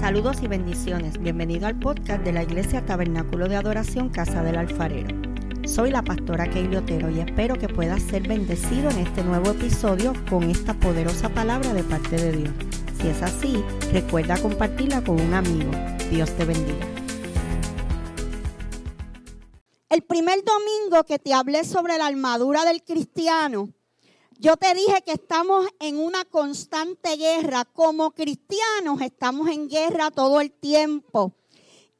Saludos y bendiciones. Bienvenido al podcast de la Iglesia Tabernáculo de Adoración Casa del Alfarero. Soy la pastora Keili Otero y espero que puedas ser bendecido en este nuevo episodio con esta poderosa palabra de parte de Dios. Si es así, recuerda compartirla con un amigo. Dios te bendiga. El primer domingo que te hablé sobre la armadura del cristiano, yo te dije que estamos en una constante guerra. Como cristianos estamos en guerra todo el tiempo.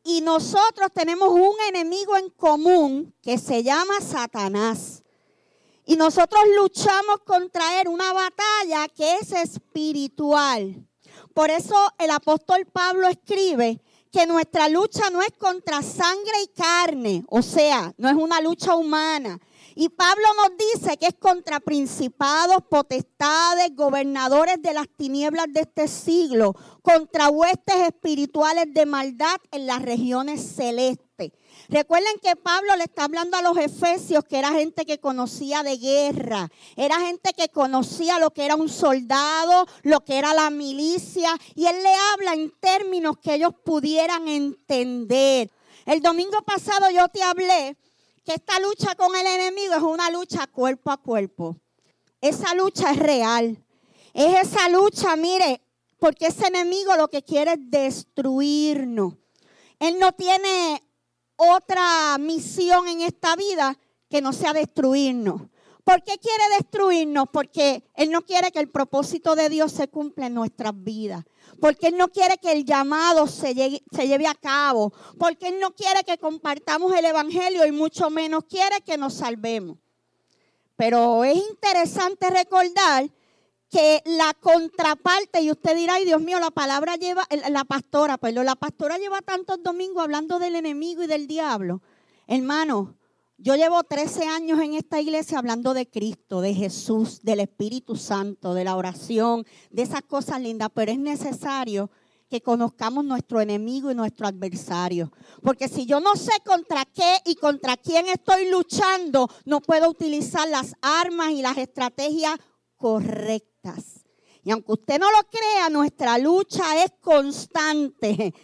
Y nosotros tenemos un enemigo en común que se llama Satanás. Y nosotros luchamos contra él una batalla que es espiritual. Por eso el apóstol Pablo escribe que nuestra lucha no es contra sangre y carne, o sea, no es una lucha humana, y Pablo nos dice que es contra principados, potestades, gobernadores de las tinieblas de este siglo, contra huestes espirituales de maldad en las regiones celestes. Recuerden que Pablo le está hablando a los efesios que era gente que conocía de guerra, era gente que conocía lo que era un soldado, lo que era la milicia, y él le habla en términos que ellos pudieran entender. El domingo pasado yo te hablé que esta lucha con el enemigo es una lucha cuerpo a cuerpo. Esa lucha es real. Es esa lucha, mire, porque ese enemigo lo que quiere es destruirnos. Él no tiene otra misión en esta vida que no sea destruirnos. ¿Por qué quiere destruirnos? Porque Él no quiere que el propósito de Dios se cumpla en nuestras vidas. Porque Él no quiere que el llamado se lleve, a cabo. Porque Él no quiere que compartamos el Evangelio y mucho menos quiere que nos salvemos. Pero es interesante recordar que la contraparte, y usted dirá, ay Dios mío, la palabra lleva, la pastora, pero la pastora lleva tantos domingos hablando del enemigo y del diablo. Hermano, yo llevo 13 años en esta iglesia hablando de Cristo, de Jesús, del Espíritu Santo, de la oración, de esas cosas lindas, pero es necesario que conozcamos nuestro enemigo y nuestro adversario. Porque si yo no sé contra qué y contra quién estoy luchando, no puedo utilizar las armas y las estrategias correctas. Y aunque usted no lo crea, nuestra lucha es constante.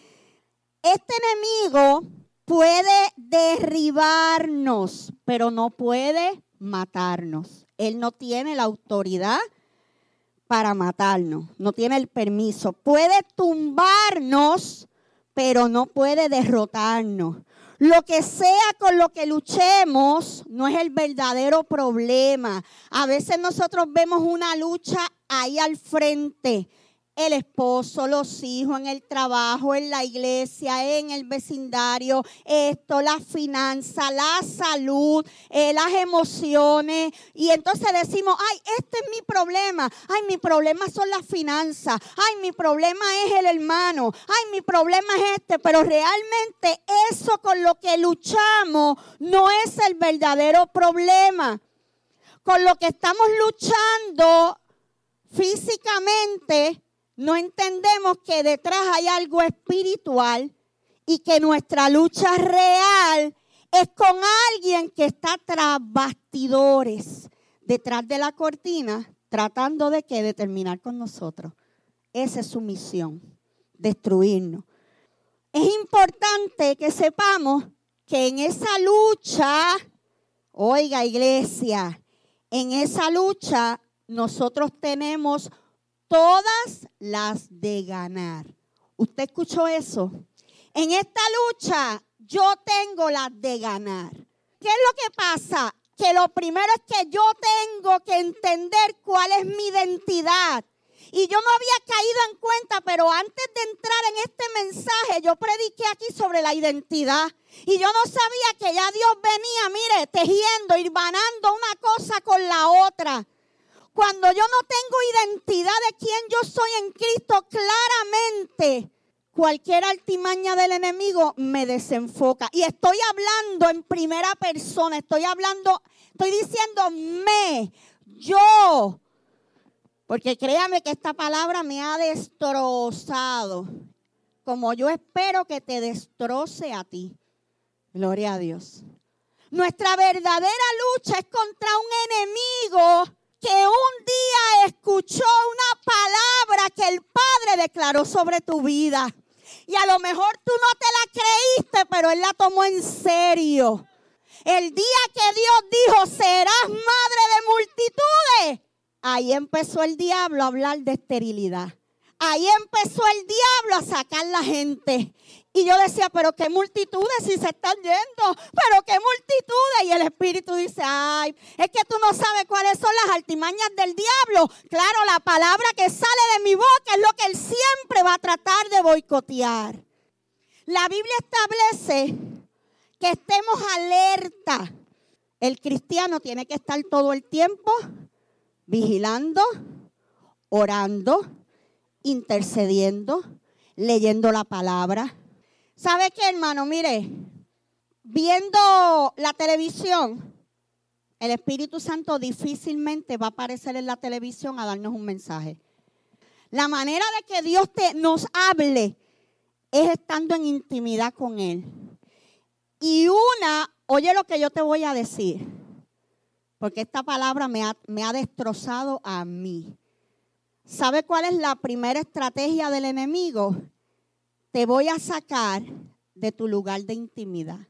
Este enemigo puede derribarnos, pero no puede matarnos. Él no tiene la autoridad para matarnos, no tiene el permiso. Puede tumbarnos, pero no puede derrotarnos. Lo que sea con lo que luchemos no es el verdadero problema. A veces nosotros vemos una lucha ahí al frente, el esposo, los hijos, en el trabajo, en la iglesia, en el vecindario, esto, la finanza, la salud, eh, las emociones. Y entonces decimos, ay, este es mi problema. Ay, mi problema son las finanzas. Ay, mi problema es el hermano. Ay, mi problema es este. Pero realmente eso con lo que luchamos no es el verdadero problema. Con lo que estamos luchando físicamente no entendemos que detrás hay algo espiritual y que nuestra lucha real es con alguien que está tras bastidores, detrás de la cortina, tratando de que determinar con nosotros. Esa es su misión, destruirnos. Es importante que sepamos que en esa lucha, oiga iglesia, en esa lucha nosotros tenemos todas las de ganar. ¿Usted escuchó eso? En esta lucha yo tengo las de ganar. ¿Qué es lo que pasa? Que lo primero es que yo tengo que entender cuál es mi identidad. Y yo no había caído en cuenta, pero antes de entrar en este mensaje, yo prediqué aquí sobre la identidad. Y yo no sabía que ya Dios venía, mire, tejiendo, irvanando una cosa con la otra. Cuando yo no tengo identidad de quién yo soy en Cristo, claramente cualquier altimaña del enemigo me desenfoca. Y estoy hablando en primera persona, estoy hablando, estoy diciendo me, yo. Porque créame que esta palabra me ha destrozado. Como yo espero que te destroce a ti. Gloria a Dios. Nuestra verdadera lucha es contra un enemigo que un día escuchó una palabra que el Padre declaró sobre tu vida. Y a lo mejor tú no te la creíste, pero Él la tomó en serio. El día que Dios dijo, serás madre de multitudes, ahí empezó el diablo a hablar de esterilidad. Ahí empezó el diablo a sacar la gente. Y yo decía, pero qué multitudes si se están yendo, pero qué multitudes. Y el Espíritu dice, ay, es que tú no sabes cuáles son las altimañas del diablo. Claro, la palabra que sale de mi boca es lo que él siempre va a tratar de boicotear. La Biblia establece que estemos alerta. El cristiano tiene que estar todo el tiempo vigilando, orando, intercediendo, leyendo la palabra. ¿Sabe qué, hermano? Mire, viendo la televisión, el Espíritu Santo difícilmente va a aparecer en la televisión a darnos un mensaje. La manera de que Dios te, nos hable es estando en intimidad con Él. Y una, oye lo que yo te voy a decir, porque esta palabra me ha, me ha destrozado a mí. ¿Sabe cuál es la primera estrategia del enemigo? Te voy a sacar de tu lugar de intimidad.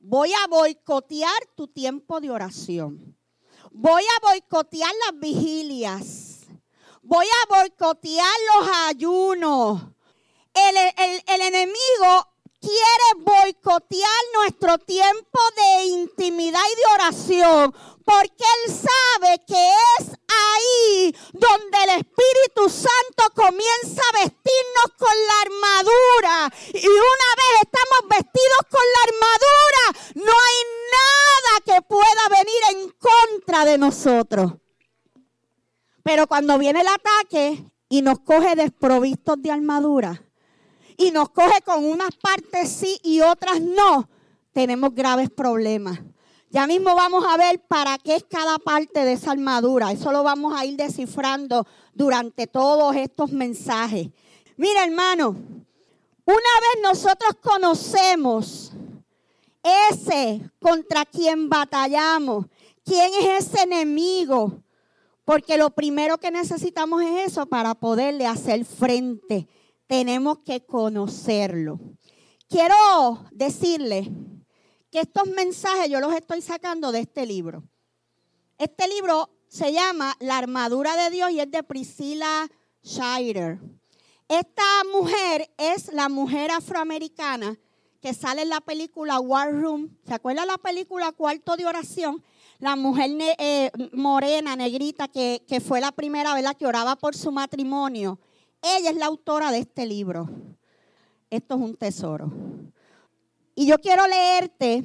Voy a boicotear tu tiempo de oración. Voy a boicotear las vigilias. Voy a boicotear los ayunos. El, el, el enemigo quiere boicotear nuestro tiempo de intimidad y de oración, porque Él sabe que es ahí donde el Espíritu Santo comienza a vestirnos con la armadura. Y una vez estamos vestidos con la armadura, no hay nada que pueda venir en contra de nosotros. Pero cuando viene el ataque y nos coge desprovistos de armadura, y nos coge con unas partes sí y otras no, tenemos graves problemas. Ya mismo vamos a ver para qué es cada parte de esa armadura. Eso lo vamos a ir descifrando durante todos estos mensajes. Mira, hermano, una vez nosotros conocemos ese contra quien batallamos, quién es ese enemigo, porque lo primero que necesitamos es eso para poderle hacer frente tenemos que conocerlo. Quiero decirle que estos mensajes yo los estoy sacando de este libro. Este libro se llama La armadura de Dios y es de Priscilla Schreider. Esta mujer es la mujer afroamericana que sale en la película War Room. ¿Se acuerda la película Cuarto de Oración? La mujer eh, morena, negrita, que, que, fue la primera, ¿verdad? Que oraba por su matrimonio. Ella es la autora de este libro. Esto es un tesoro. Y yo quiero leerte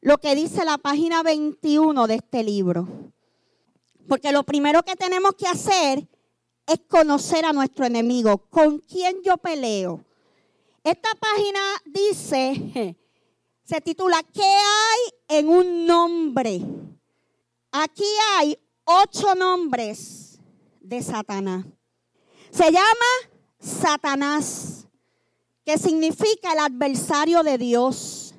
lo que dice la página 21 de este libro. Porque lo primero que tenemos que hacer es conocer a nuestro enemigo. ¿Con quién yo peleo? Esta página dice, se titula, ¿qué hay en un nombre? Aquí hay ocho nombres de Satanás. Se llama Satanás, que significa el adversario de Dios.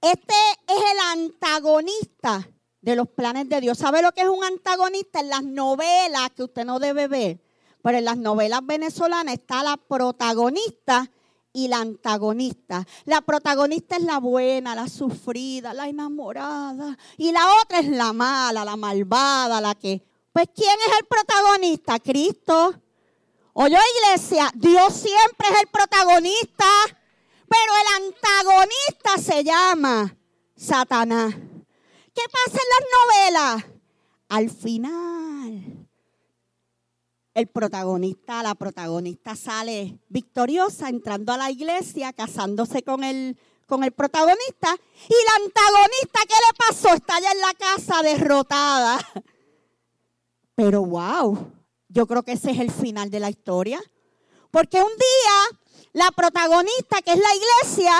Este es el antagonista de los planes de Dios. ¿Sabe lo que es un antagonista? En las novelas que usted no debe ver, pero en las novelas venezolanas está la protagonista y la antagonista. La protagonista es la buena, la sufrida, la enamorada. Y la otra es la mala, la malvada, la que... Pues ¿quién es el protagonista? Cristo. Oye, iglesia, Dios siempre es el protagonista, pero el antagonista se llama Satanás. ¿Qué pasa en las novelas? Al final, el protagonista, la protagonista sale victoriosa entrando a la iglesia, casándose con el, con el protagonista. Y la antagonista, ¿qué le pasó? Está allá en la casa derrotada. Pero wow, yo creo que ese es el final de la historia. Porque un día la protagonista, que es la iglesia,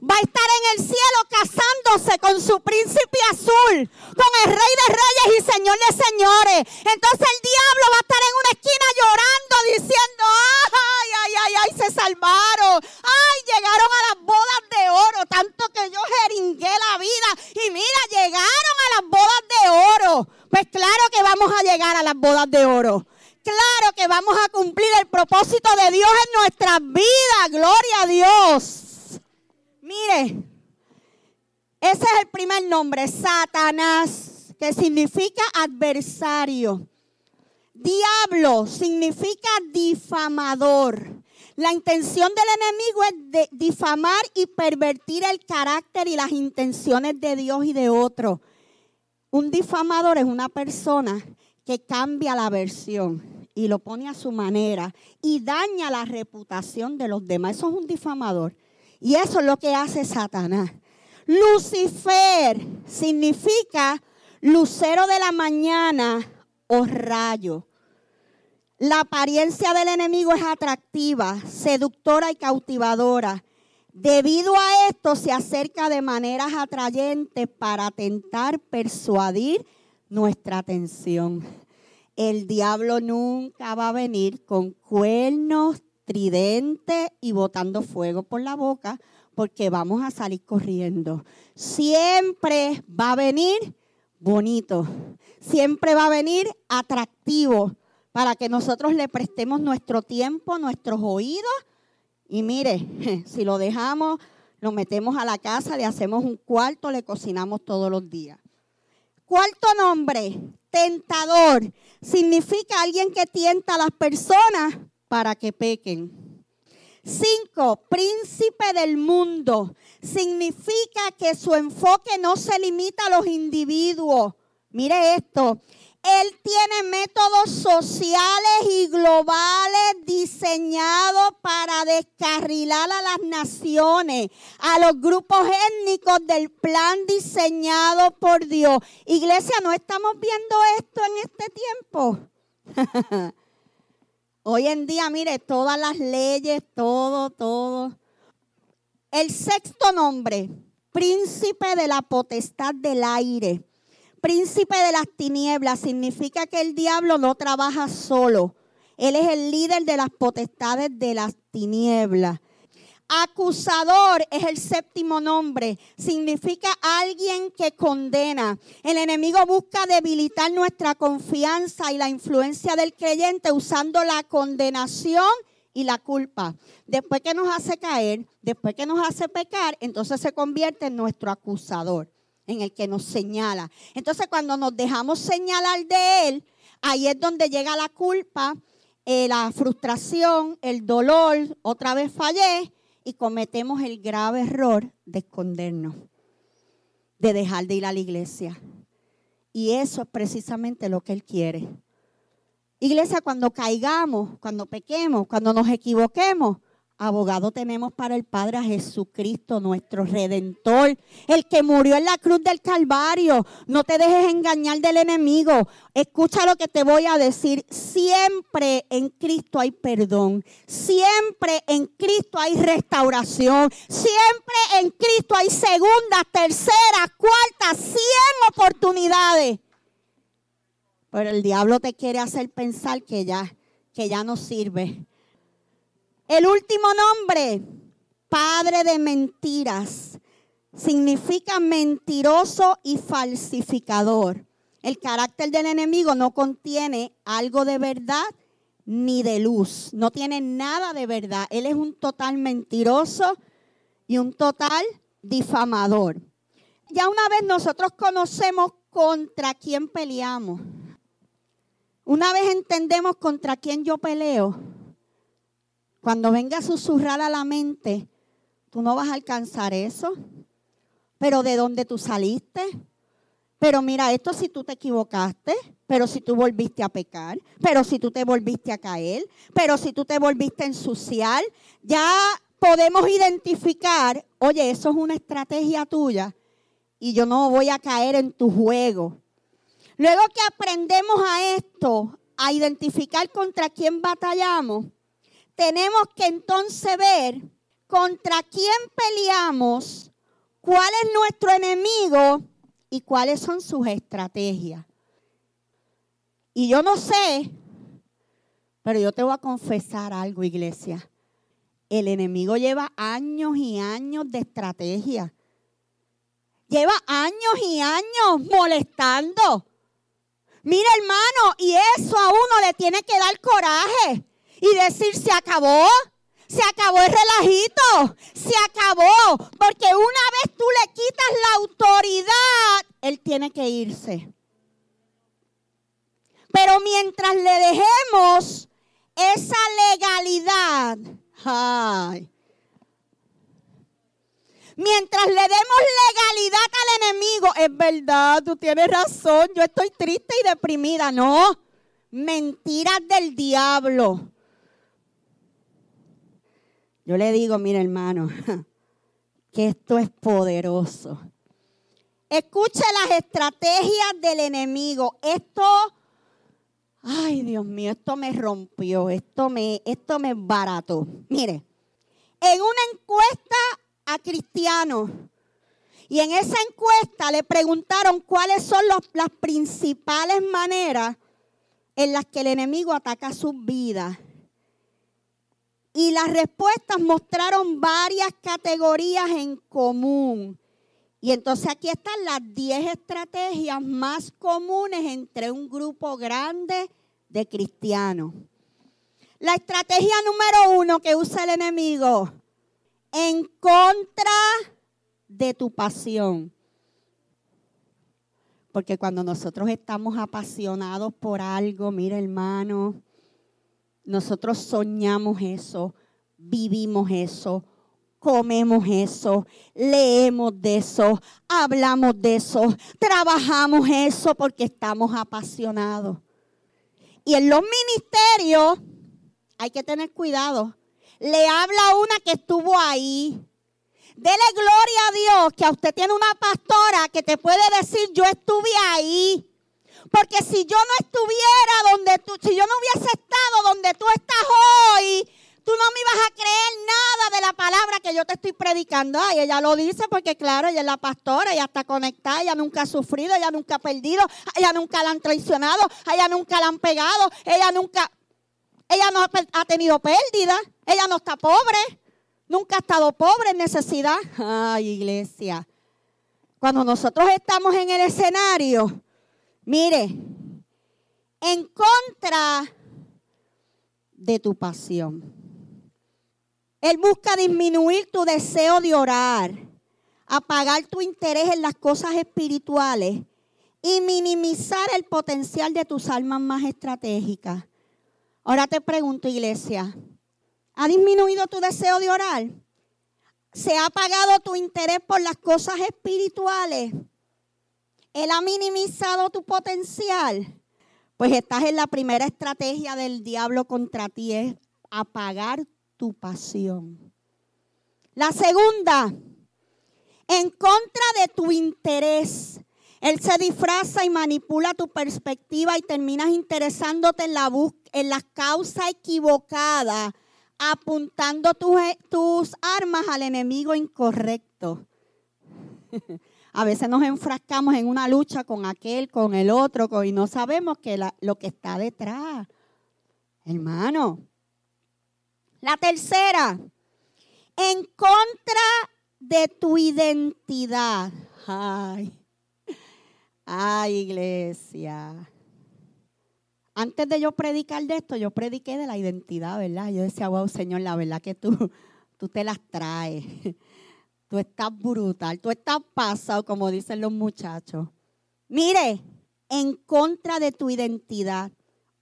va a estar en el cielo casándose con su príncipe azul, con el rey de reyes y señor de señores. Entonces el diablo va a estar en una esquina llorando, diciendo, ay, ay, ay, ay, se salvaron. Ay, llegaron a las bodas de oro, tanto que yo jeringué la vida. Y mira, llegaron a las bodas de oro. Pues claro que vamos a llegar a las bodas de oro claro que vamos a cumplir el propósito de Dios en nuestras vidas. Gloria a Dios. Mire, ese es el primer nombre, Satanás, que significa adversario. Diablo significa difamador. La intención del enemigo es difamar y pervertir el carácter y las intenciones de Dios y de otro. Un difamador es una persona que cambia la versión y lo pone a su manera y daña la reputación de los demás. Eso es un difamador. Y eso es lo que hace Satanás. Lucifer significa lucero de la mañana o rayo. La apariencia del enemigo es atractiva, seductora y cautivadora. Debido a esto se acerca de maneras atrayentes para tentar persuadir nuestra atención. El diablo nunca va a venir con cuernos, tridentes y botando fuego por la boca porque vamos a salir corriendo. Siempre va a venir bonito, siempre va a venir atractivo para que nosotros le prestemos nuestro tiempo, nuestros oídos. Y mire, si lo dejamos, lo metemos a la casa, le hacemos un cuarto, le cocinamos todos los días. Cuarto nombre, tentador. Significa alguien que tienta a las personas para que pequen. Cinco, príncipe del mundo. Significa que su enfoque no se limita a los individuos. Mire esto. Él tiene métodos sociales y globales diseñados para descarrilar a las naciones, a los grupos étnicos del plan diseñado por Dios. Iglesia, ¿no estamos viendo esto en este tiempo? Hoy en día, mire, todas las leyes, todo, todo. El sexto nombre, príncipe de la potestad del aire. Príncipe de las tinieblas significa que el diablo no trabaja solo. Él es el líder de las potestades de las tinieblas. Acusador es el séptimo nombre. Significa alguien que condena. El enemigo busca debilitar nuestra confianza y la influencia del creyente usando la condenación y la culpa. Después que nos hace caer, después que nos hace pecar, entonces se convierte en nuestro acusador, en el que nos señala. Entonces cuando nos dejamos señalar de él, ahí es donde llega la culpa, eh, la frustración, el dolor, otra vez fallé y cometemos el grave error de escondernos, de dejar de ir a la iglesia. Y eso es precisamente lo que Él quiere. Iglesia, cuando caigamos, cuando pequemos, cuando nos equivoquemos, Abogado tenemos para el Padre a Jesucristo, nuestro redentor, el que murió en la cruz del Calvario. No te dejes engañar del enemigo. Escucha lo que te voy a decir. Siempre en Cristo hay perdón. Siempre en Cristo hay restauración. Siempre en Cristo hay segunda, tercera, cuarta, cien oportunidades. Pero el diablo te quiere hacer pensar que ya, que ya no sirve el último nombre, padre de mentiras, significa mentiroso y falsificador. El carácter del enemigo no contiene algo de verdad ni de luz, no tiene nada de verdad. Él es un total mentiroso y un total difamador. Ya una vez nosotros conocemos contra quién peleamos. Una vez entendemos contra quién yo peleo, cuando venga a susurrar a la mente, tú no vas a alcanzar eso. Pero ¿de dónde tú saliste? Pero mira, esto si tú te equivocaste, pero si tú volviste a pecar, pero si tú te volviste a caer, pero si tú te volviste a ensuciar, ya podemos identificar, oye, eso es una estrategia tuya y yo no voy a caer en tu juego. Luego que aprendemos a esto, a identificar contra quién batallamos, tenemos que entonces ver contra quién peleamos, cuál es nuestro enemigo y cuáles son sus estrategias. Y yo no sé, pero yo te voy a confesar algo, iglesia. El enemigo lleva años y años de estrategia. Lleva años y años molestando. Mira, hermano, y eso a uno le tiene que dar coraje. Y decir, se acabó. Se acabó el relajito. Se acabó. Porque una vez tú le quitas la autoridad, él tiene que irse. Pero mientras le dejemos esa legalidad, ay, mientras le demos legalidad al enemigo, es verdad, tú tienes razón, yo estoy triste y deprimida. No, mentiras del diablo. Yo le digo, mire hermano, que esto es poderoso. Escuche las estrategias del enemigo. Esto, ay Dios mío, esto me rompió, esto me, esto me barató. Mire, en una encuesta a cristianos, y en esa encuesta le preguntaron cuáles son las principales maneras en las que el enemigo ataca sus vidas. Y las respuestas mostraron varias categorías en común. Y entonces aquí están las 10 estrategias más comunes entre un grupo grande de cristianos. La estrategia número uno que usa el enemigo, en contra de tu pasión. Porque cuando nosotros estamos apasionados por algo, mira hermano, nosotros soñamos eso, vivimos eso, comemos eso, leemos de eso, hablamos de eso, trabajamos eso porque estamos apasionados. Y en los ministerios hay que tener cuidado. Le habla una que estuvo ahí. Dele gloria a Dios que a usted tiene una pastora que te puede decir, yo estuve ahí. Porque si yo no estuviera donde tú, si yo no hubiese estado donde tú estás hoy, tú no me ibas a creer nada de la palabra que yo te estoy predicando. Ay, ella lo dice porque claro, ella es la pastora, ella está conectada, ella nunca ha sufrido, ella nunca ha perdido, ella nunca la han traicionado, ella nunca la han pegado, ella nunca, ella no ha tenido pérdida, ella no está pobre, nunca ha estado pobre en necesidad. Ay, iglesia. Cuando nosotros estamos en el escenario, Mire, en contra de tu pasión. Él busca disminuir tu deseo de orar, apagar tu interés en las cosas espirituales y minimizar el potencial de tus almas más estratégicas. Ahora te pregunto, iglesia, ¿ha disminuido tu deseo de orar? ¿Se ha apagado tu interés por las cosas espirituales? Él ha minimizado tu potencial. Pues estás en la primera estrategia del diablo contra ti, es apagar tu pasión. La segunda, en contra de tu interés. Él se disfraza y manipula tu perspectiva y terminas interesándote en la, en la causa equivocada, apuntando tus, tus armas al enemigo incorrecto. A veces nos enfrascamos en una lucha con aquel, con el otro, y no sabemos que lo que está detrás. Hermano. La tercera, en contra de tu identidad. Ay, ay, iglesia. Antes de yo predicar de esto, yo prediqué de la identidad, ¿verdad? Yo decía, wow, Señor, la verdad que tú, tú te las traes. Tú estás brutal, tú estás pasado, como dicen los muchachos. Mire, en contra de tu identidad,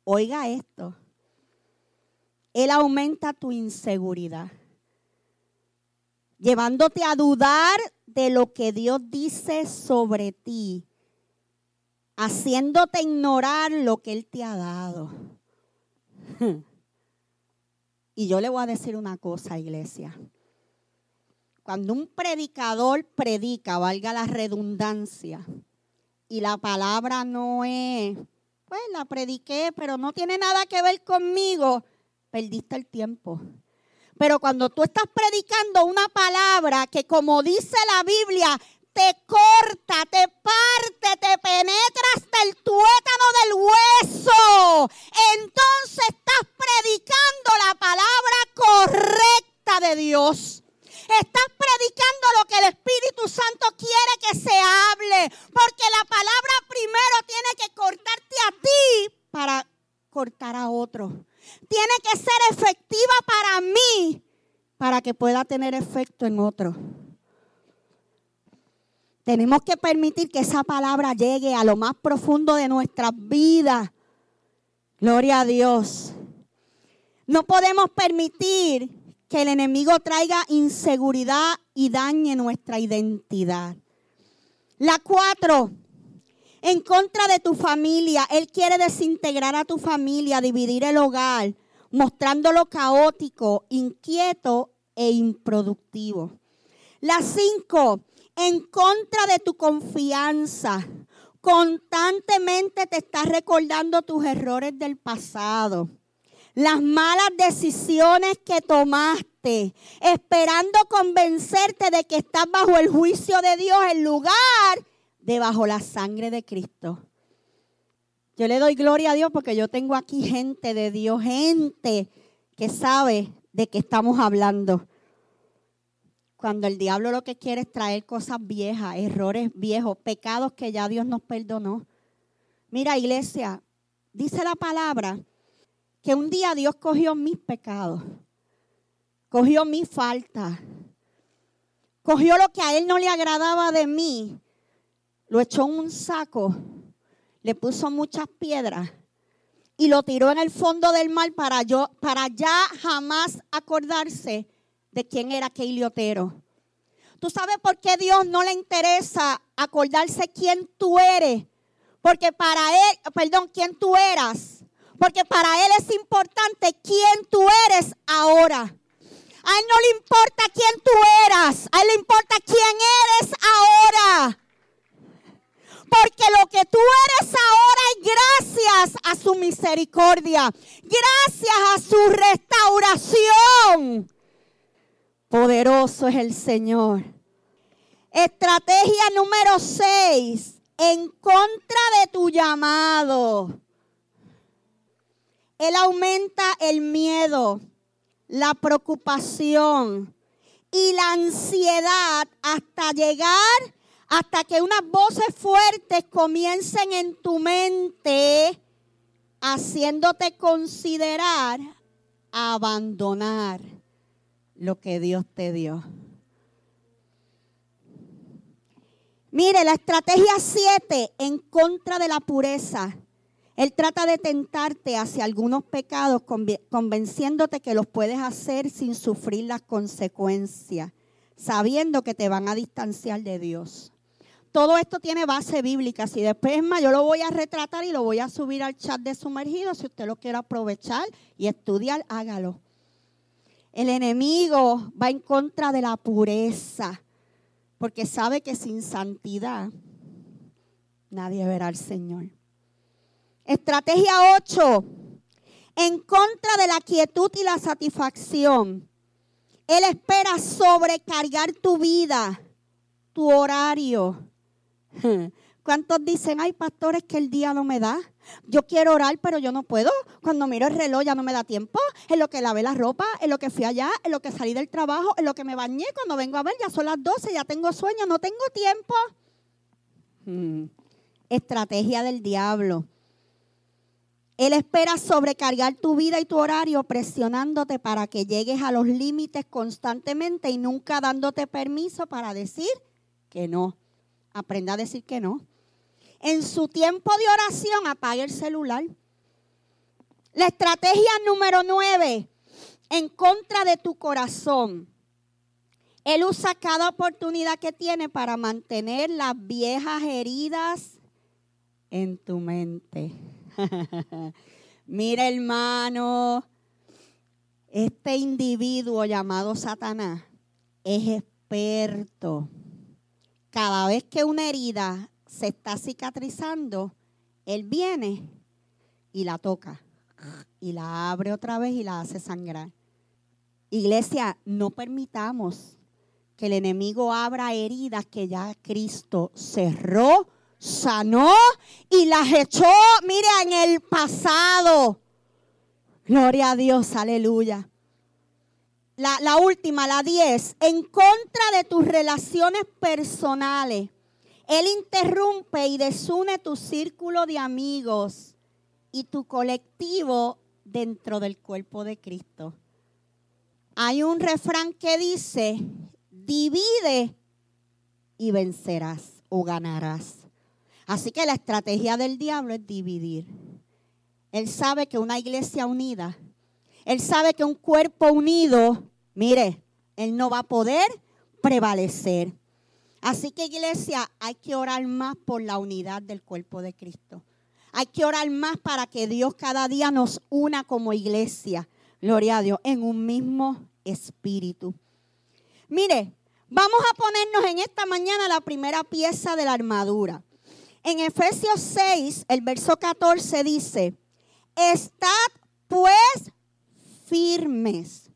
oiga esto. Él aumenta tu inseguridad, llevándote a dudar de lo que Dios dice sobre ti, haciéndote ignorar lo que Él te ha dado. Y yo le voy a decir una cosa, iglesia. Cuando un predicador predica, valga la redundancia, y la palabra no es, pues la prediqué, pero no tiene nada que ver conmigo, perdiste el tiempo. Pero cuando tú estás predicando una palabra que como dice la Biblia, te corta, te parte, te penetra hasta el tuétano del hueso, entonces estás predicando la palabra correcta de Dios. Estás predicando lo que el Espíritu Santo quiere que se hable. Porque la palabra primero tiene que cortarte a ti para cortar a otro. tiene que ser efectiva para mí para que pueda tener efecto en otro. Tenemos que permitir que esa palabra llegue a lo más profundo de nuestras vidas. Gloria a Dios. No podemos permitir que el enemigo traiga inseguridad y dañe nuestra identidad. La cuatro, en contra de tu familia. Él quiere desintegrar a tu familia, dividir el hogar, mostrándolo caótico, inquieto e improductivo. La cinco, en contra de tu confianza. Constantemente te estás recordando tus errores del pasado, las malas decisiones que tomaste, esperando convencerte de que estás bajo el juicio de Dios en lugar de bajo la sangre de Cristo. Yo le doy gloria a Dios porque yo tengo aquí gente de Dios, gente que sabe de qué estamos hablando. Cuando el diablo lo que quiere es traer cosas viejas, errores viejos, pecados que ya Dios nos perdonó. Mira, iglesia, dice la palabra que un día Dios cogió mis pecados, cogió mi falta, cogió lo que a Él no le agradaba de mí, lo echó en un saco, le puso muchas piedras y lo tiró en el fondo del mar para, yo, para ya jamás acordarse de quién era aquel Otero. ¿Tú sabes por qué Dios no le interesa acordarse quién tú eres? Porque para Él, perdón, quién tú eras. Porque para Él es importante quién tú eres ahora. A Él no le importa quién tú eras. A Él le importa quién eres ahora. Porque lo que tú eres ahora es gracias a su misericordia. Gracias a su restauración. Poderoso es el Señor. Estrategia número 6. En contra de tu llamado. Él aumenta el miedo, la preocupación y la ansiedad hasta llegar, hasta que unas voces fuertes comiencen en tu mente, haciéndote considerar abandonar lo que Dios te dio. Mire, la estrategia 7 en contra de la pureza. Él trata de tentarte hacia algunos pecados convenciéndote que los puedes hacer sin sufrir las consecuencias, sabiendo que te van a distanciar de Dios. Todo esto tiene base bíblica. Si después es más, yo lo voy a retratar y lo voy a subir al chat de sumergido. Si usted lo quiere aprovechar y estudiar, hágalo. El enemigo va en contra de la pureza, porque sabe que sin santidad nadie verá al Señor. Estrategia 8. En contra de la quietud y la satisfacción. Él espera sobrecargar tu vida, tu horario. ¿Cuántos dicen, ay, pastores, que el día no me da? Yo quiero orar, pero yo no puedo. Cuando miro el reloj ya no me da tiempo. En lo que lavé la ropa, en lo que fui allá, en lo que salí del trabajo, en lo que me bañé. Cuando vengo a ver, ya son las 12, ya tengo sueño, no tengo tiempo. Hmm. Estrategia del diablo. Él espera sobrecargar tu vida y tu horario presionándote para que llegues a los límites constantemente y nunca dándote permiso para decir que no. Aprenda a decir que no en su tiempo de oración apague el celular. La estrategia número nueve, en contra de tu corazón. Él usa cada oportunidad que tiene para mantener las viejas heridas en tu mente. Mira hermano, este individuo llamado Satanás es experto. Cada vez que una herida se está cicatrizando, Él viene y la toca y la abre otra vez y la hace sangrar. Iglesia, no permitamos que el enemigo abra heridas que ya Cristo cerró, sanó y las echó, mire, en el pasado. Gloria a Dios, aleluya. La, la última, la 10, en contra de tus relaciones personales. Él interrumpe y desune tu círculo de amigos y tu colectivo dentro del cuerpo de Cristo. Hay un refrán que dice, divide y vencerás o ganarás. Así que la estrategia del diablo es dividir. Él sabe que una iglesia unida, él sabe que un cuerpo unido, mire, él no va a poder prevalecer. Así que iglesia, hay que orar más por la unidad del cuerpo de Cristo. Hay que orar más para que Dios cada día nos una como iglesia. Gloria a Dios, en un mismo espíritu. Mire, vamos a ponernos en esta mañana la primera pieza de la armadura. En Efesios 6, el verso 14 dice, estad pues firmes,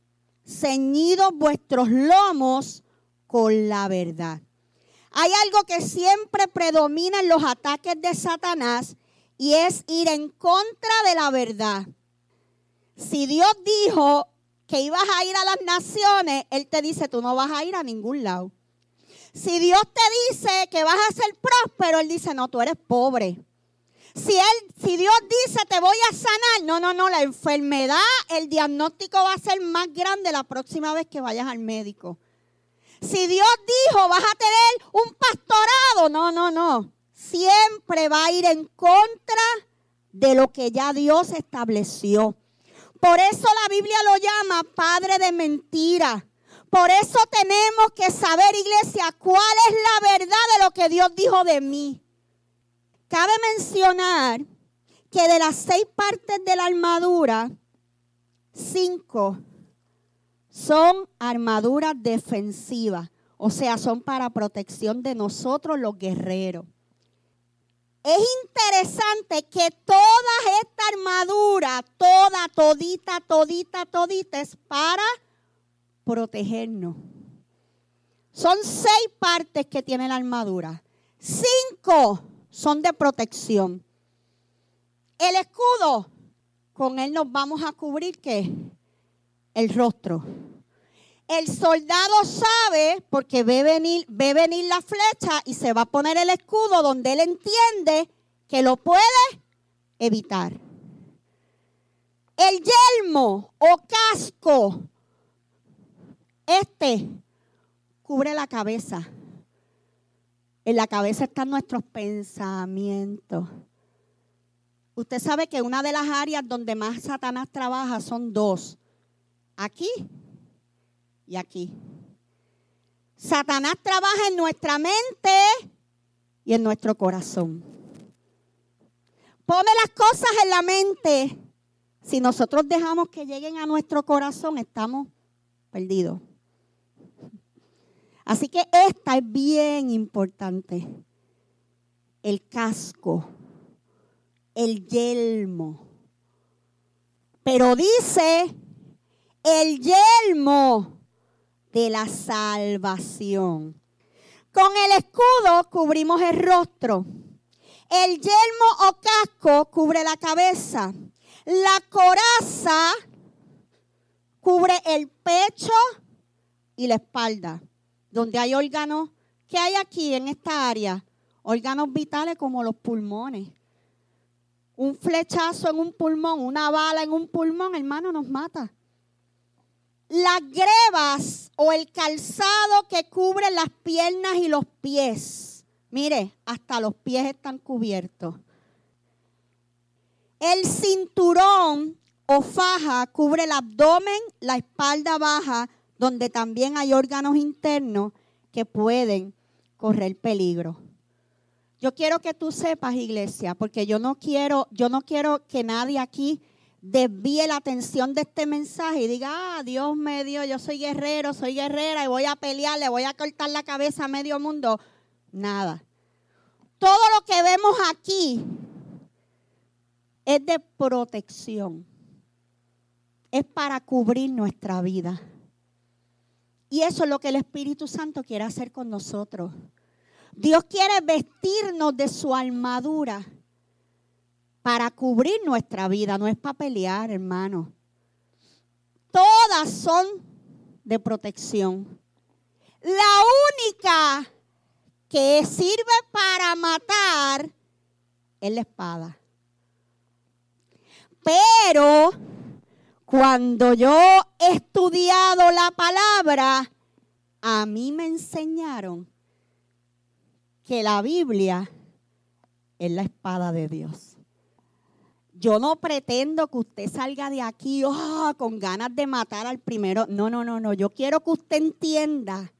ceñidos vuestros lomos con la verdad. Hay algo que siempre predomina en los ataques de Satanás y es ir en contra de la verdad. Si Dios dijo que ibas a ir a las naciones, Él te dice, tú no vas a ir a ningún lado. Si Dios te dice que vas a ser próspero, Él dice, no, tú eres pobre. Si, él, si Dios dice, te voy a sanar, no, no, no, la enfermedad, el diagnóstico va a ser más grande la próxima vez que vayas al médico. Si Dios dijo, vas a tener un pastorado, no, no, no. Siempre va a ir en contra de lo que ya Dios estableció. Por eso la Biblia lo llama padre de mentira. Por eso tenemos que saber, iglesia, cuál es la verdad de lo que Dios dijo de mí. Cabe mencionar que de las seis partes de la armadura, cinco son armaduras defensivas, o sea, son para protección de nosotros los guerreros. Es interesante que toda esta armadura, toda, todita, todita, todita, es para protegernos. Son seis partes que tiene la armadura. Cinco son de protección. El escudo, con él nos vamos a cubrir qué? El rostro. El soldado sabe, porque ve venir, ve venir la flecha y se va a poner el escudo donde él entiende que lo puede evitar. El yelmo o casco, este cubre la cabeza. En la cabeza están nuestros pensamientos. Usted sabe que una de las áreas donde más Satanás trabaja son dos. Aquí y aquí. Satanás trabaja en nuestra mente y en nuestro corazón. Pone las cosas en la mente. Si nosotros dejamos que lleguen a nuestro corazón, estamos perdidos. Así que esta es bien importante. El casco, el yelmo. Pero dice, el yelmo de la salvación. Con el escudo cubrimos el rostro. El yelmo o casco cubre la cabeza. La coraza cubre el pecho y la espalda. Donde hay órganos, ¿qué hay aquí en esta área? Órganos vitales como los pulmones. Un flechazo en un pulmón, una bala en un pulmón, hermano, nos mata las grebas o el calzado que cubre las piernas y los pies. Mire, hasta los pies están cubiertos. El cinturón o faja cubre el abdomen, la espalda baja, donde también hay órganos internos que pueden correr peligro. Yo quiero que tú sepas, iglesia, porque yo no quiero, yo no quiero que nadie aquí desvíe la atención de este mensaje y diga, ah, Dios me dio, yo soy guerrero, soy guerrera y voy a pelear, le voy a cortar la cabeza a medio mundo. Nada. Todo lo que vemos aquí es de protección. Es para cubrir nuestra vida. Y eso es lo que el Espíritu Santo quiere hacer con nosotros. Dios quiere vestirnos de su armadura para cubrir nuestra vida, no es para pelear, hermano. Todas son de protección. La única que sirve para matar es la espada. Pero Cuando yo he estudiado la palabra, a mí me enseñaron que la Biblia es la espada de Dios. Yo no pretendo que usted salga de aquí oh, con ganas de matar al primero. No, no, no, no. Yo quiero que usted entienda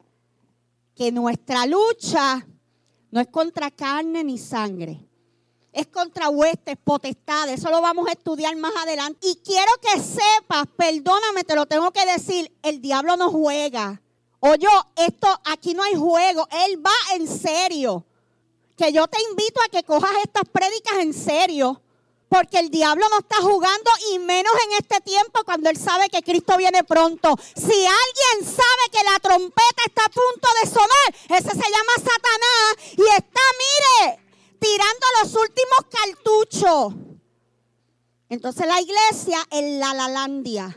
que nuestra lucha no es contra carne ni sangre. Es contra huestes, potestades. Eso lo vamos a estudiar más adelante. Y quiero que sepas, perdóname, te lo tengo que decir, el diablo no juega. Oye, esto aquí no hay juego, él va en serio. Que yo te invito a que cojas estas prédicas en serio. Porque el diablo no está jugando y menos en este tiempo cuando él sabe que Cristo viene pronto. Si alguien sabe que la trompeta está a punto de sonar, ese se llama Satanás y está, mire, tirando los últimos cartuchos. Entonces la iglesia en la Lalandia.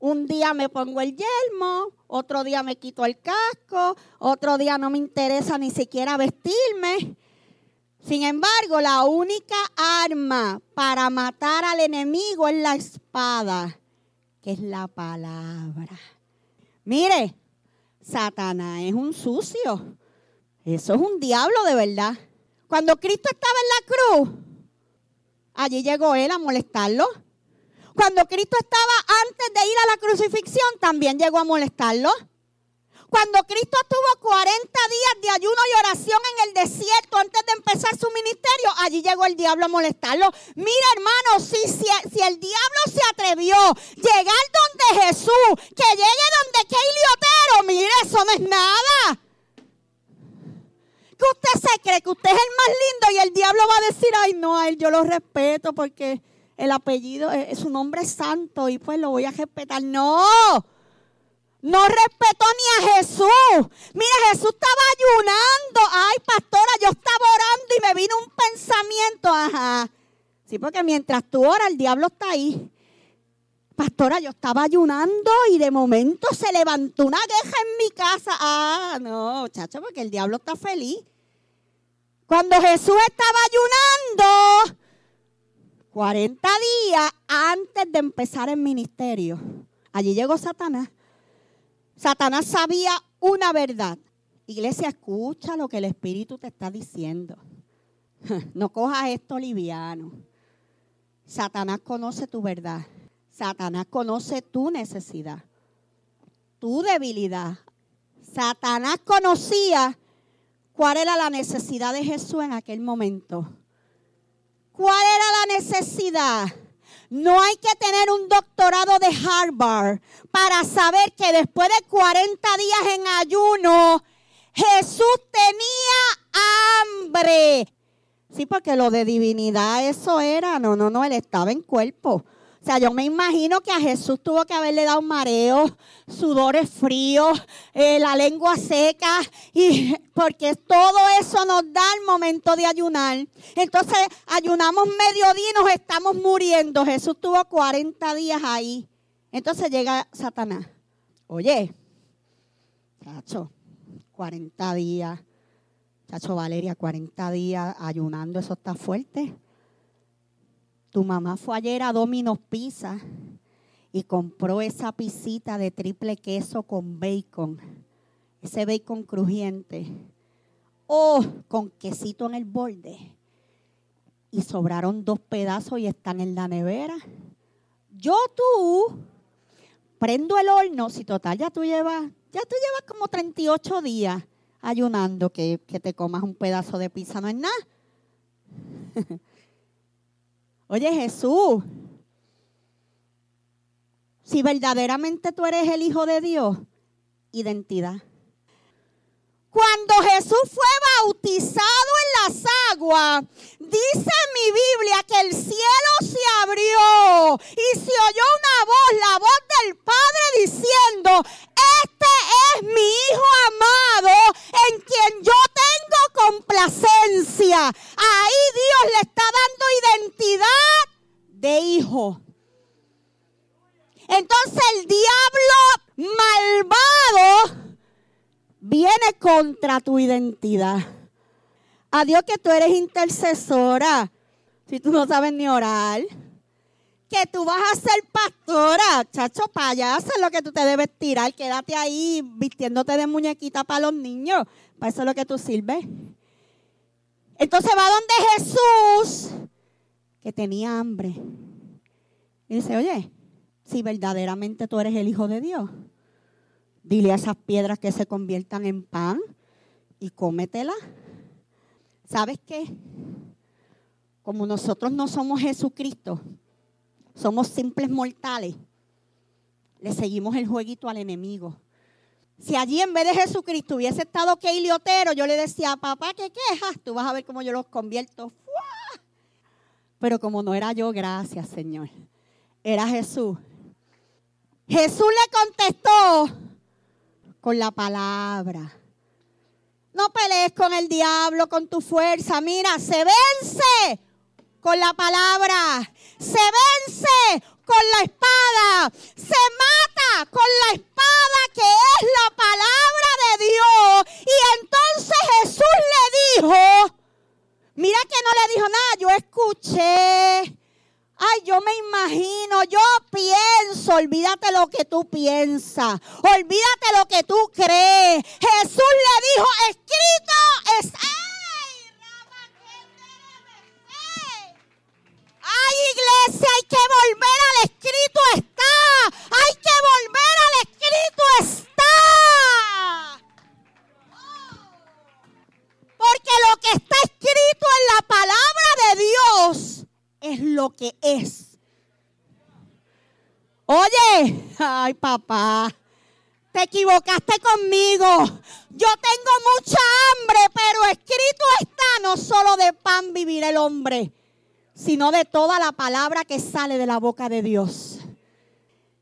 Un día me pongo el yelmo, otro día me quito el casco, otro día no me interesa ni siquiera vestirme. Sin embargo, la única arma para matar al enemigo es la espada, que es la palabra. Mire, Satanás es un sucio. Eso es un diablo de verdad. Cuando Cristo estaba en la cruz, allí llegó él a molestarlo. Cuando Cristo estaba antes de ir a la crucifixión, también llegó a molestarlo. Cuando Cristo estuvo 40 días de ayuno y oración en el desierto antes de empezar su ministerio, allí llegó el diablo a molestarlo. Mira, hermano, si, si, el diablo se atrevió a llegar donde Jesús, que llegue donde Keili Otero, mire, eso no es nada. ¿Qué usted se cree? Que usted es el más lindo y el diablo va a decir, ay, no, a él yo lo respeto porque el apellido, eh, su nombre es santo y pues lo voy a respetar. No, no respetó ni a Jesús. Mira, Jesús estaba ayunando. Ay, pastora, yo estaba orando y me vino un pensamiento. Ajá. Sí, porque mientras tú oras, el diablo está ahí. Pastora, yo estaba ayunando y de momento se levantó una queja en mi casa. Ah, no, chacho, porque el diablo está feliz. Cuando Jesús estaba ayunando, 40 días antes de empezar el ministerio. Allí llegó Satanás. Satanás sabía una verdad. Iglesia, escucha lo que el Espíritu te está diciendo. No cojas esto liviano. Satanás conoce tu verdad. Satanás conoce tu necesidad, tu debilidad. Satanás conocía cuál era la necesidad de Jesús en aquel momento. ¿Cuál era la necesidad? No hay que tener un doctorado de Harvard para saber que después de 40 días en ayuno, Jesús tenía hambre. Sí, porque lo de divinidad eso era, no, no, no, él estaba en cuerpo. Sea, yo me imagino que a Jesús tuvo que haberle dado mareo, sudores fríos, eh, la lengua seca, y porque todo eso nos da el momento de ayunar. Entonces, ayunamos mediodía y nos estamos muriendo. Jesús tuvo 40 días ahí. Entonces llega Satanás. Oye, chacho, 40 días. Chacho Valeria, 40 días ayunando, eso está fuerte. Tu mamá fue ayer a Domino's Pizza y compró esa pisita de triple queso con bacon. Ese bacon crujiente. Oh, con quesito en el borde. Y sobraron dos pedazos y están en la nevera. Yo tú prendo el horno, si total ya tú llevas, ya tú llevas como 38 días ayunando que, que te comas un pedazo de pizza, no es nada. Oye Jesús, si verdaderamente tú eres el Hijo de Dios, identidad. Cuando Jesús fue bautizado en las aguas, dice mi Biblia que el cielo se abrió y se oyó una voz, la voz del Padre diciendo, este es mi Hijo amado en quien yo tengo complacencia. Ahí Dios le está dando identidad de hijo. Entonces el diablo malvado viene contra tu identidad. A Dios que tú eres intercesora. Si tú no sabes ni orar. que tú vas a ser pastora. Chacho, payasa es lo que tú te debes tirar. Quédate ahí vistiéndote de muñequita para los niños. Para eso es lo que tú sirves. Entonces va donde Jesús, que tenía hambre. Y dice, oye, si verdaderamente tú eres el Hijo de Dios, dile a esas piedras que se conviertan en pan y cómetela. ¿Sabes qué? Como nosotros no somos Jesucristo, somos simples mortales, le seguimos el jueguito al enemigo. Si allí en vez de Jesucristo hubiese estado Keili Otero, yo le decía, papá, ¿qué quejas? Tú vas a ver cómo yo los convierto. Pero como no era yo, gracias, Señor. Era Jesús. Jesús le contestó con la palabra. No pelees con el diablo, con tu fuerza. Mira, se vence con la palabra. Se vence con la espada. Se mata con la espada que es la palabra de Dios. Y entonces Jesús le dijo, mira que no le dijo nada, yo escuché. Ay, yo me imagino, yo pienso, olvídate lo que tú piensas, olvídate lo que tú crees. Jesús le dijo, escrito es... Ay, iglesia, hay que volver al escrito está. Hay que volver al escrito está. Porque lo que está escrito en la palabra de Dios es lo que es. Oye, ay papá, te equivocaste conmigo. Yo tengo mucha hambre, pero escrito está, no solo de pan vivir el hombre, sino de toda la palabra que sale de la boca de Dios.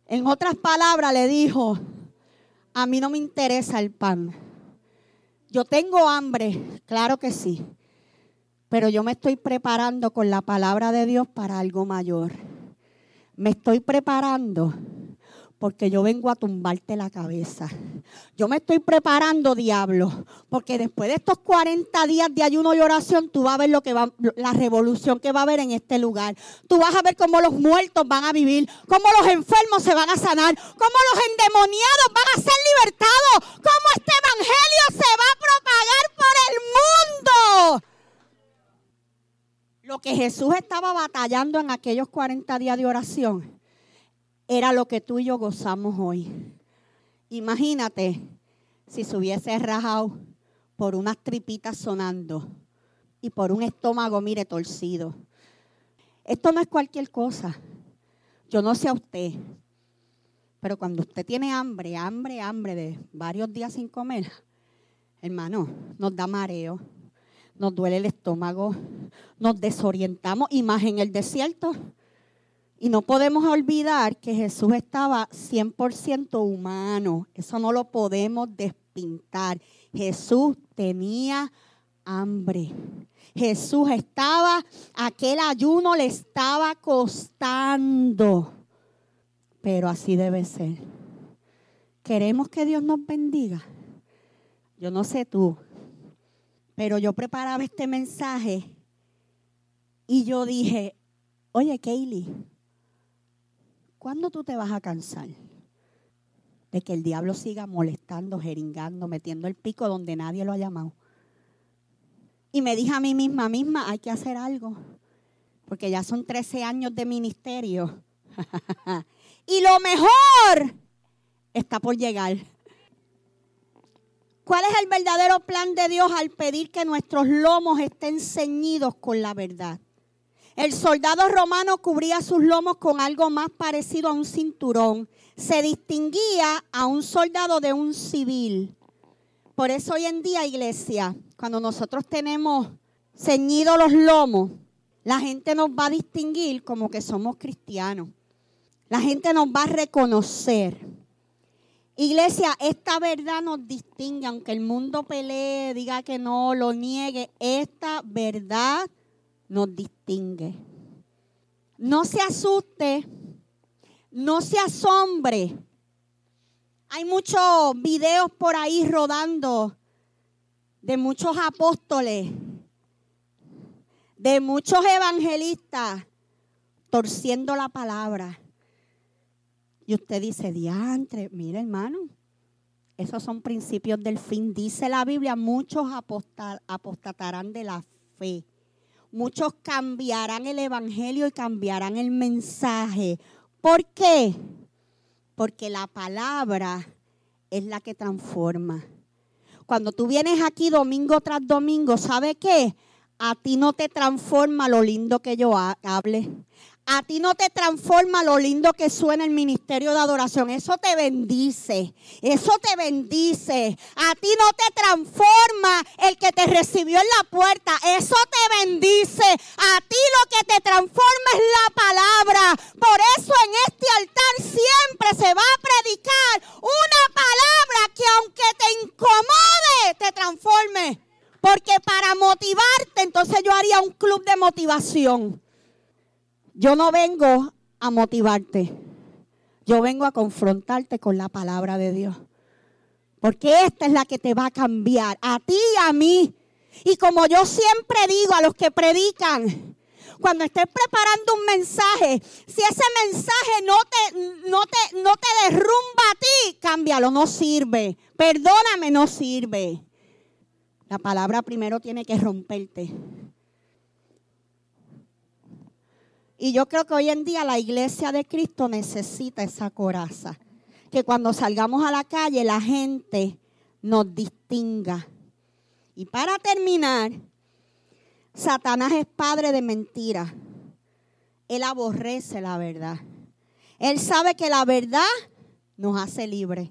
En otras palabras le dijo, a mí no me interesa el pan. Yo tengo hambre, claro que sí, pero yo me estoy preparando con la palabra de Dios para algo mayor. Me estoy preparando porque yo vengo a tumbarte la cabeza. Yo me estoy preparando, diablo, porque después de estos 40 días de ayuno y oración, tú vas a ver lo que va, la revolución que va a haber en este lugar. Tú vas a ver cómo los muertos van a vivir, cómo los enfermos se van a sanar, cómo los endemoniados van a ser libertados, cómo este evangelio se va a propagar por el mundo. Lo que Jesús estaba batallando en aquellos 40 días de oración era lo que tú y yo gozamos hoy. Imagínate si se hubiese rajado por unas tripitas sonando y por un estómago, mire, torcido. Esto no es cualquier cosa. Yo no sé a usted, pero cuando usted tiene hambre, hambre, hambre de varios días sin comer, hermano, nos da mareo, nos duele el estómago, nos desorientamos y más en el desierto. Y no podemos olvidar que Jesús estaba 100% humano. Eso no lo podemos despintar. Jesús tenía hambre. Jesús estaba, aquel ayuno le estaba costando. Pero así debe ser. Queremos que Dios nos bendiga. Yo no sé tú, pero yo preparaba este mensaje y yo dije, oye, Kaylee, ¿Cuándo tú te vas a cansar de que el diablo siga molestando, jeringando, metiendo el pico donde nadie lo ha llamado? Y me dije a mí misma, misma, hay que hacer algo, porque ya son 13 años de ministerio. y lo mejor está por llegar. ¿Cuál es el verdadero plan de Dios al pedir que nuestros lomos estén ceñidos con la verdad? El soldado romano cubría sus lomos con algo más parecido a un cinturón. Se distinguía a un soldado de un civil. Por eso hoy en día, iglesia, cuando nosotros tenemos ceñidos los lomos, la gente nos va a distinguir como que somos cristianos. La gente nos va a reconocer. Iglesia, esta verdad nos distingue, aunque el mundo pelee, diga que no, lo niegue, esta verdad nos distingue. No se asuste, no se asombre. Hay muchos videos por ahí rodando de muchos apóstoles, de muchos evangelistas retorciendo la palabra. Y usted dice, diantre, mire hermano, esos son principios del fin. Dice la Biblia, muchos apostatarán de la fe. Muchos cambiarán el Evangelio y cambiarán el mensaje. ¿Por qué? Porque la palabra es la que transforma. Cuando tú vienes aquí domingo tras domingo, ¿sabe qué? A ti no te transforma lo lindo que yo hable. A ti no te transforma lo lindo que suena el ministerio de adoración. Eso te bendice. Eso te bendice. A ti no te transforma el que te recibió en la puerta. Eso te bendice. A ti lo que te transforma es la palabra. Por eso en este altar siempre se va a predicar una palabra que aunque te incomode, te transforme. Porque para motivarte, entonces yo haría un club de motivación. Yo no vengo a motivarte. Yo vengo a confrontarte con la palabra de Dios. Porque esta es la que te va a cambiar, a ti y a mí. Y como yo siempre digo a los que predican, cuando estés preparando un mensaje, si ese mensaje no te, no te, no te derrumba a ti, cámbialo, no sirve. Perdóname, no sirve. La palabra primero tiene que romperte. Y yo creo que hoy en día la iglesia de Cristo necesita esa coraza. Que cuando salgamos a la calle la gente nos distinga. Y para terminar, Satanás es padre de mentira. Él aborrece la verdad. Él sabe que la verdad nos hace libres.